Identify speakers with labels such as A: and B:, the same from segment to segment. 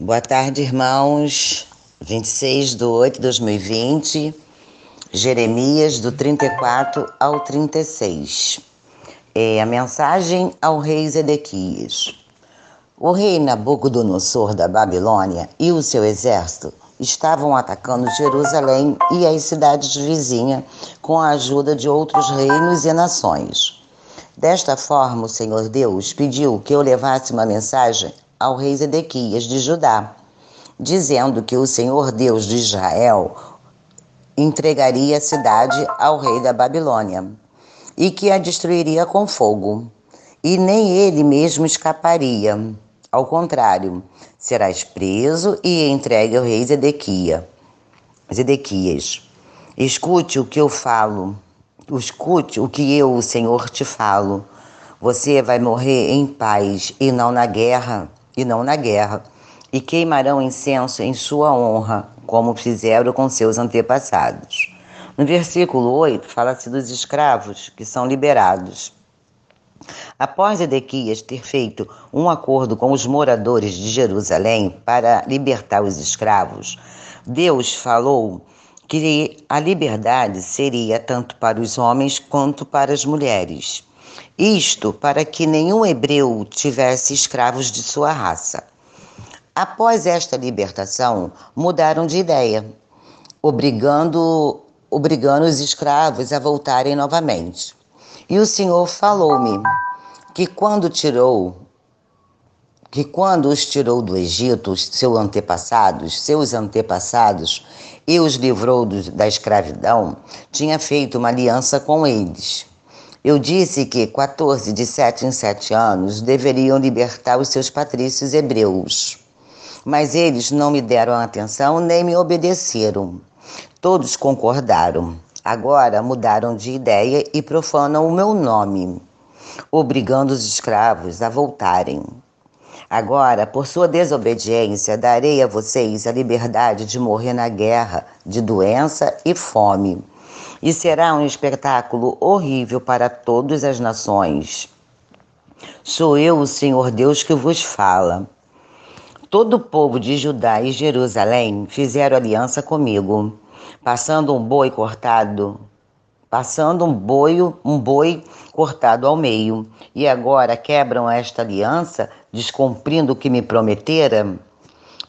A: Boa tarde, irmãos. 26 de 8 de 2020, Jeremias, do 34 ao 36. É a mensagem ao rei Zedequias. O rei Nabucodonosor da Babilônia e o seu exército estavam atacando Jerusalém e as cidades vizinhas com a ajuda de outros reinos e nações. Desta forma, o Senhor Deus pediu que eu levasse uma mensagem ao rei Zedequias de Judá, dizendo que o Senhor Deus de Israel entregaria a cidade ao rei da Babilônia e que a destruiria com fogo, e nem ele mesmo escaparia. Ao contrário, serás preso e entregue ao rei Zedequia. Zedequias. Escute o que eu falo, escute o que eu, o Senhor, te falo. Você vai morrer em paz e não na guerra e não na guerra, e queimarão incenso em sua honra, como fizeram com seus antepassados. No versículo 8, fala-se dos escravos que são liberados. Após Edequias ter feito um acordo com os moradores de Jerusalém para libertar os escravos, Deus falou que a liberdade seria tanto para os homens quanto para as mulheres. Isto para que nenhum hebreu tivesse escravos de sua raça. Após esta libertação, mudaram de ideia, obrigando, obrigando os escravos a voltarem novamente. E o Senhor falou-me que quando tirou que quando os tirou do Egito, seus antepassados, seus antepassados, e os livrou da escravidão, tinha feito uma aliança com eles. Eu disse que 14 de sete em sete anos deveriam libertar os seus patrícios hebreus. Mas eles não me deram atenção nem me obedeceram. Todos concordaram. Agora mudaram de ideia e profanam o meu nome, obrigando os escravos a voltarem. Agora, por sua desobediência, darei a vocês a liberdade de morrer na guerra, de doença e fome e será um espetáculo horrível para todas as nações. Sou eu, o Senhor Deus, que vos fala. Todo o povo de Judá e Jerusalém fizeram aliança comigo, passando um boi cortado, passando um boi, um boi cortado ao meio, e agora quebram esta aliança, descumprindo o que me prometera.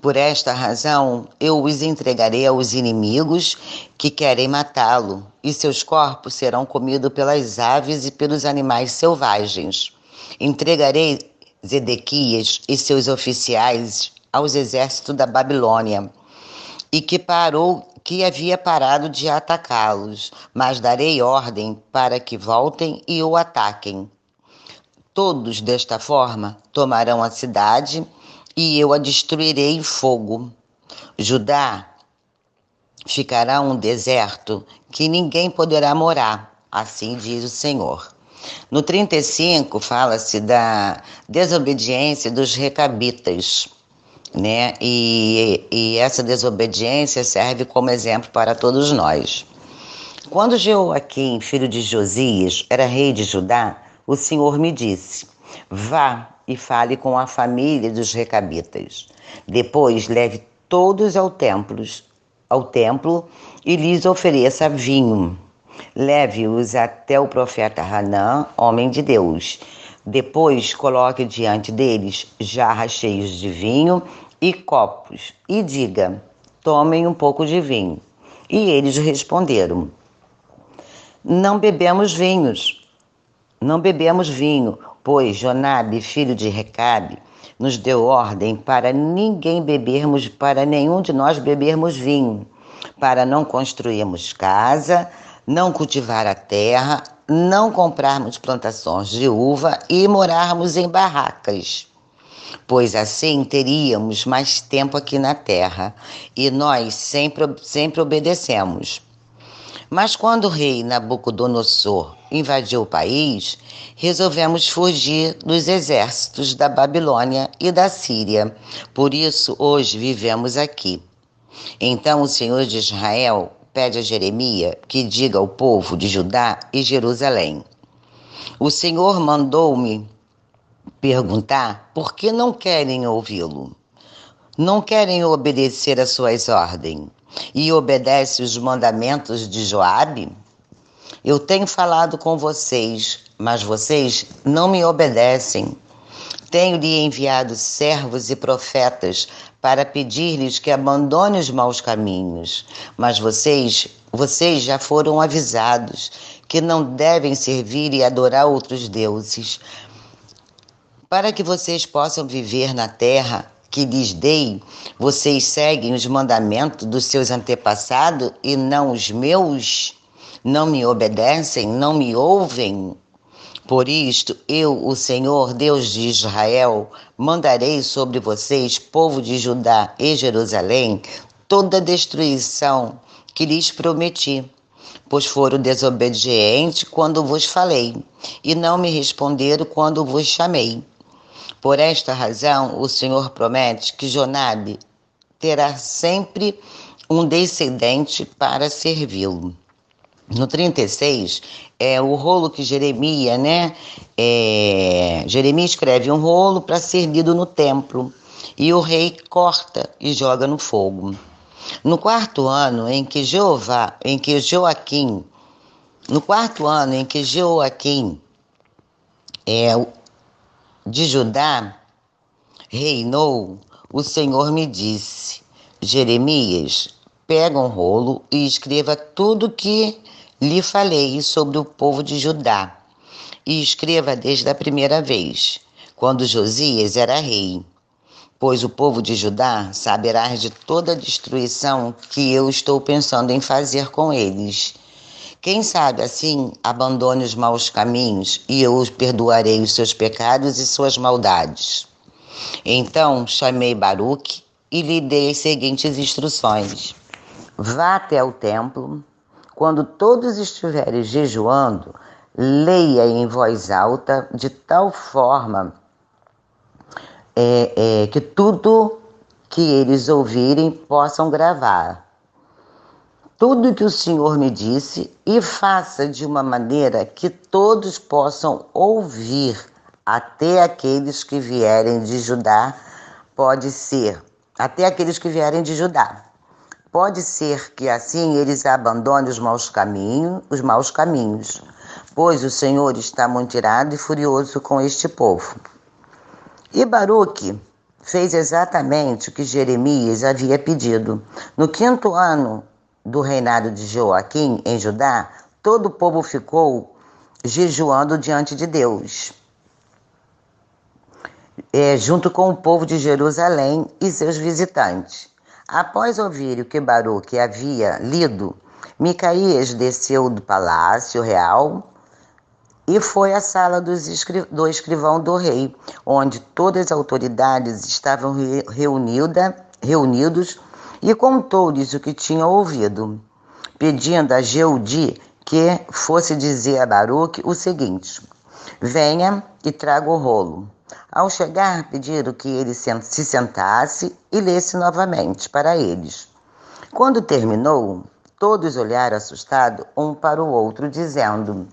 A: Por esta razão, eu os entregarei aos inimigos que querem matá-lo, e seus corpos serão comidos pelas aves e pelos animais selvagens. Entregarei Zedequias e seus oficiais aos exércitos da Babilônia, e que parou que havia parado de atacá-los, mas darei ordem para que voltem e o ataquem. Todos desta forma tomarão a cidade e eu a destruirei em fogo. Judá ficará um deserto que ninguém poderá morar, assim diz o Senhor. No 35 fala-se da desobediência dos recabitas, né? E, e essa desobediência serve como exemplo para todos nós. Quando Jeoaquim, filho de Josias, era rei de Judá, o Senhor me disse: Vá e fale com a família dos recabitas. Depois leve todos ao templo, ao templo e lhes ofereça vinho. Leve-os até o profeta Hanã, homem de Deus. Depois coloque diante deles jarras cheias de vinho e copos e diga: tomem um pouco de vinho. E eles responderam: Não bebemos vinhos. Não bebemos vinho, pois Jonabe, filho de Recabe, nos deu ordem para ninguém bebermos, para nenhum de nós bebermos vinho, para não construirmos casa, não cultivar a terra, não comprarmos plantações de uva e morarmos em barracas. Pois assim teríamos mais tempo aqui na terra, e nós sempre, sempre obedecemos. Mas quando o rei Nabucodonosor invadiu o país, resolvemos fugir dos exércitos da Babilônia e da Síria. Por isso, hoje vivemos aqui. Então o Senhor de Israel pede a Jeremias que diga ao povo de Judá e Jerusalém: O Senhor mandou-me perguntar por que não querem ouvi-lo. não querem obedecer às suas ordens e obedecem os mandamentos de Joabe? Eu tenho falado com vocês, mas vocês não me obedecem. Tenho-lhe enviado servos e profetas para pedir-lhes que abandonem os maus caminhos, mas vocês, vocês já foram avisados que não devem servir e adorar outros deuses. Para que vocês possam viver na terra que lhes dei, vocês seguem os mandamentos dos seus antepassados e não os meus? Não me obedecem, não me ouvem? Por isto, eu, o Senhor Deus de Israel, mandarei sobre vocês, povo de Judá e Jerusalém, toda a destruição que lhes prometi, pois foram desobedientes quando vos falei, e não me responderam quando vos chamei. Por esta razão, o Senhor promete que Jonabe terá sempre um descendente para servi-lo. No 36, é o rolo que Jeremias, né? É, Jeremias escreve um rolo para ser lido no templo e o rei corta e joga no fogo. No quarto ano em que Jeová, em que Joaquim, no quarto ano em que Joaquim é, de Judá reinou, o Senhor me disse: Jeremias, pega um rolo e escreva tudo que lhe falei sobre o povo de Judá. E escreva desde a primeira vez, quando Josias era rei. Pois o povo de Judá saberá de toda a destruição que eu estou pensando em fazer com eles quem sabe assim abandone os maus caminhos e eu os perdoarei os seus pecados e suas maldades. Então chamei Baruque e lhe dei as seguintes instruções: Vá até o templo, quando todos estiverem jejuando, leia em voz alta, de tal forma é, é, que tudo que eles ouvirem possam gravar tudo que o Senhor me disse e faça de uma maneira que todos possam ouvir, até aqueles que vierem de Judá, pode ser, até aqueles que vierem de Judá. Pode ser que assim eles abandonem os maus caminhos, os maus caminhos, pois o Senhor está muito irado e furioso com este povo. E Baruque fez exatamente o que Jeremias havia pedido. No quinto ano do reinado de Joaquim em Judá, todo o povo ficou jejuando diante de Deus, é, junto com o povo de Jerusalém e seus visitantes. Após ouvir o que Baruque havia lido, Micaías desceu do palácio real e foi à sala do escrivão do rei, onde todas as autoridades estavam reunida, reunidos e contou-lhes o que tinha ouvido, pedindo a Jeudi que fosse dizer a Baruque o seguinte: Venha e traga o rolo. Ao chegar, pediram que ele se sentasse e lesse novamente para eles. Quando terminou, todos olharam assustados um para o outro, dizendo,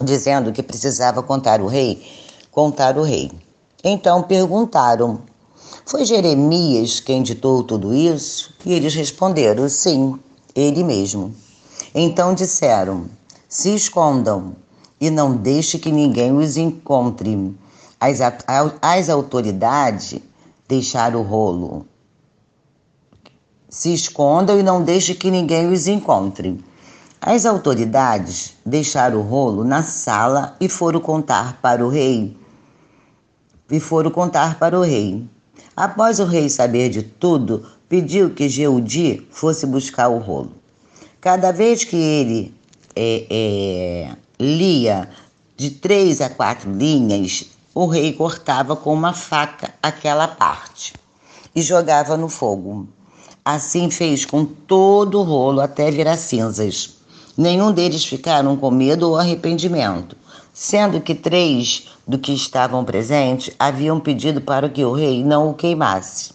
A: dizendo que precisava contar o rei, contar o rei. Então perguntaram: foi Jeremias quem ditou tudo isso? E eles responderam: Sim, ele mesmo. Então disseram: Se escondam e não deixe que ninguém os encontre. As, as autoridades deixaram o rolo. Se escondam e não deixe que ninguém os encontre. As autoridades deixaram o rolo na sala e foram contar para o rei. E foram contar para o rei. Após o rei saber de tudo, pediu que Jeudi fosse buscar o rolo. Cada vez que ele é, é, lia de três a quatro linhas, o rei cortava com uma faca aquela parte e jogava no fogo. Assim fez com todo o rolo até virar cinzas. Nenhum deles ficaram com medo ou arrependimento, sendo que três do que estavam presentes haviam pedido para que o rei não o queimasse.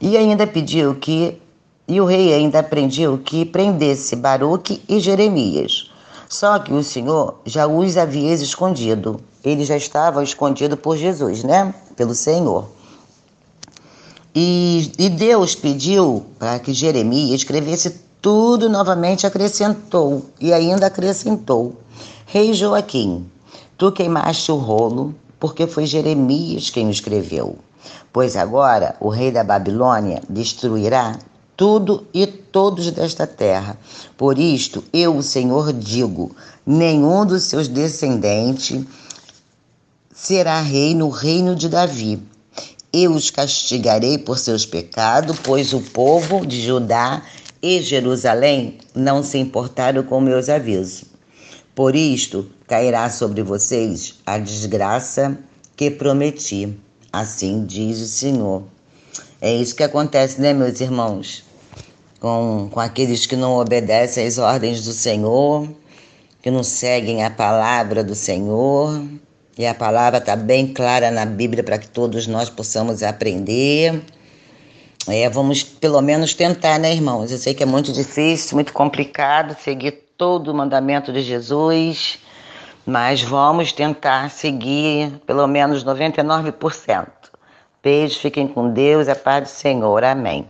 A: E ainda pediu que e o rei ainda prendiu que prendesse Baruque e Jeremias. Só que o Senhor já os havia escondido. Eles já estavam escondidos por Jesus, né? Pelo Senhor. E, e Deus pediu para que Jeremias escrevesse tudo novamente, acrescentou e ainda acrescentou: Rei Joaquim, tu queimaste o rolo, porque foi Jeremias quem o escreveu. Pois agora o rei da Babilônia destruirá tudo e todos desta terra. Por isto, eu, o Senhor, digo: nenhum dos seus descendentes será rei no reino de Davi. Eu os castigarei por seus pecados, pois o povo de Judá e Jerusalém não se importaram com meus avisos. Por isto cairá sobre vocês a desgraça que prometi. Assim diz o Senhor. É isso que acontece, né, meus irmãos? Com, com aqueles que não obedecem às ordens do Senhor, que não seguem a palavra do Senhor. E a palavra está bem clara na Bíblia para que todos nós possamos aprender. É, vamos pelo menos tentar, né, irmãos? Eu sei que é muito difícil, muito complicado seguir todo o mandamento de Jesus mas vamos tentar seguir pelo menos 99%. Beijo, fiquem com Deus, a paz do Senhor. Amém.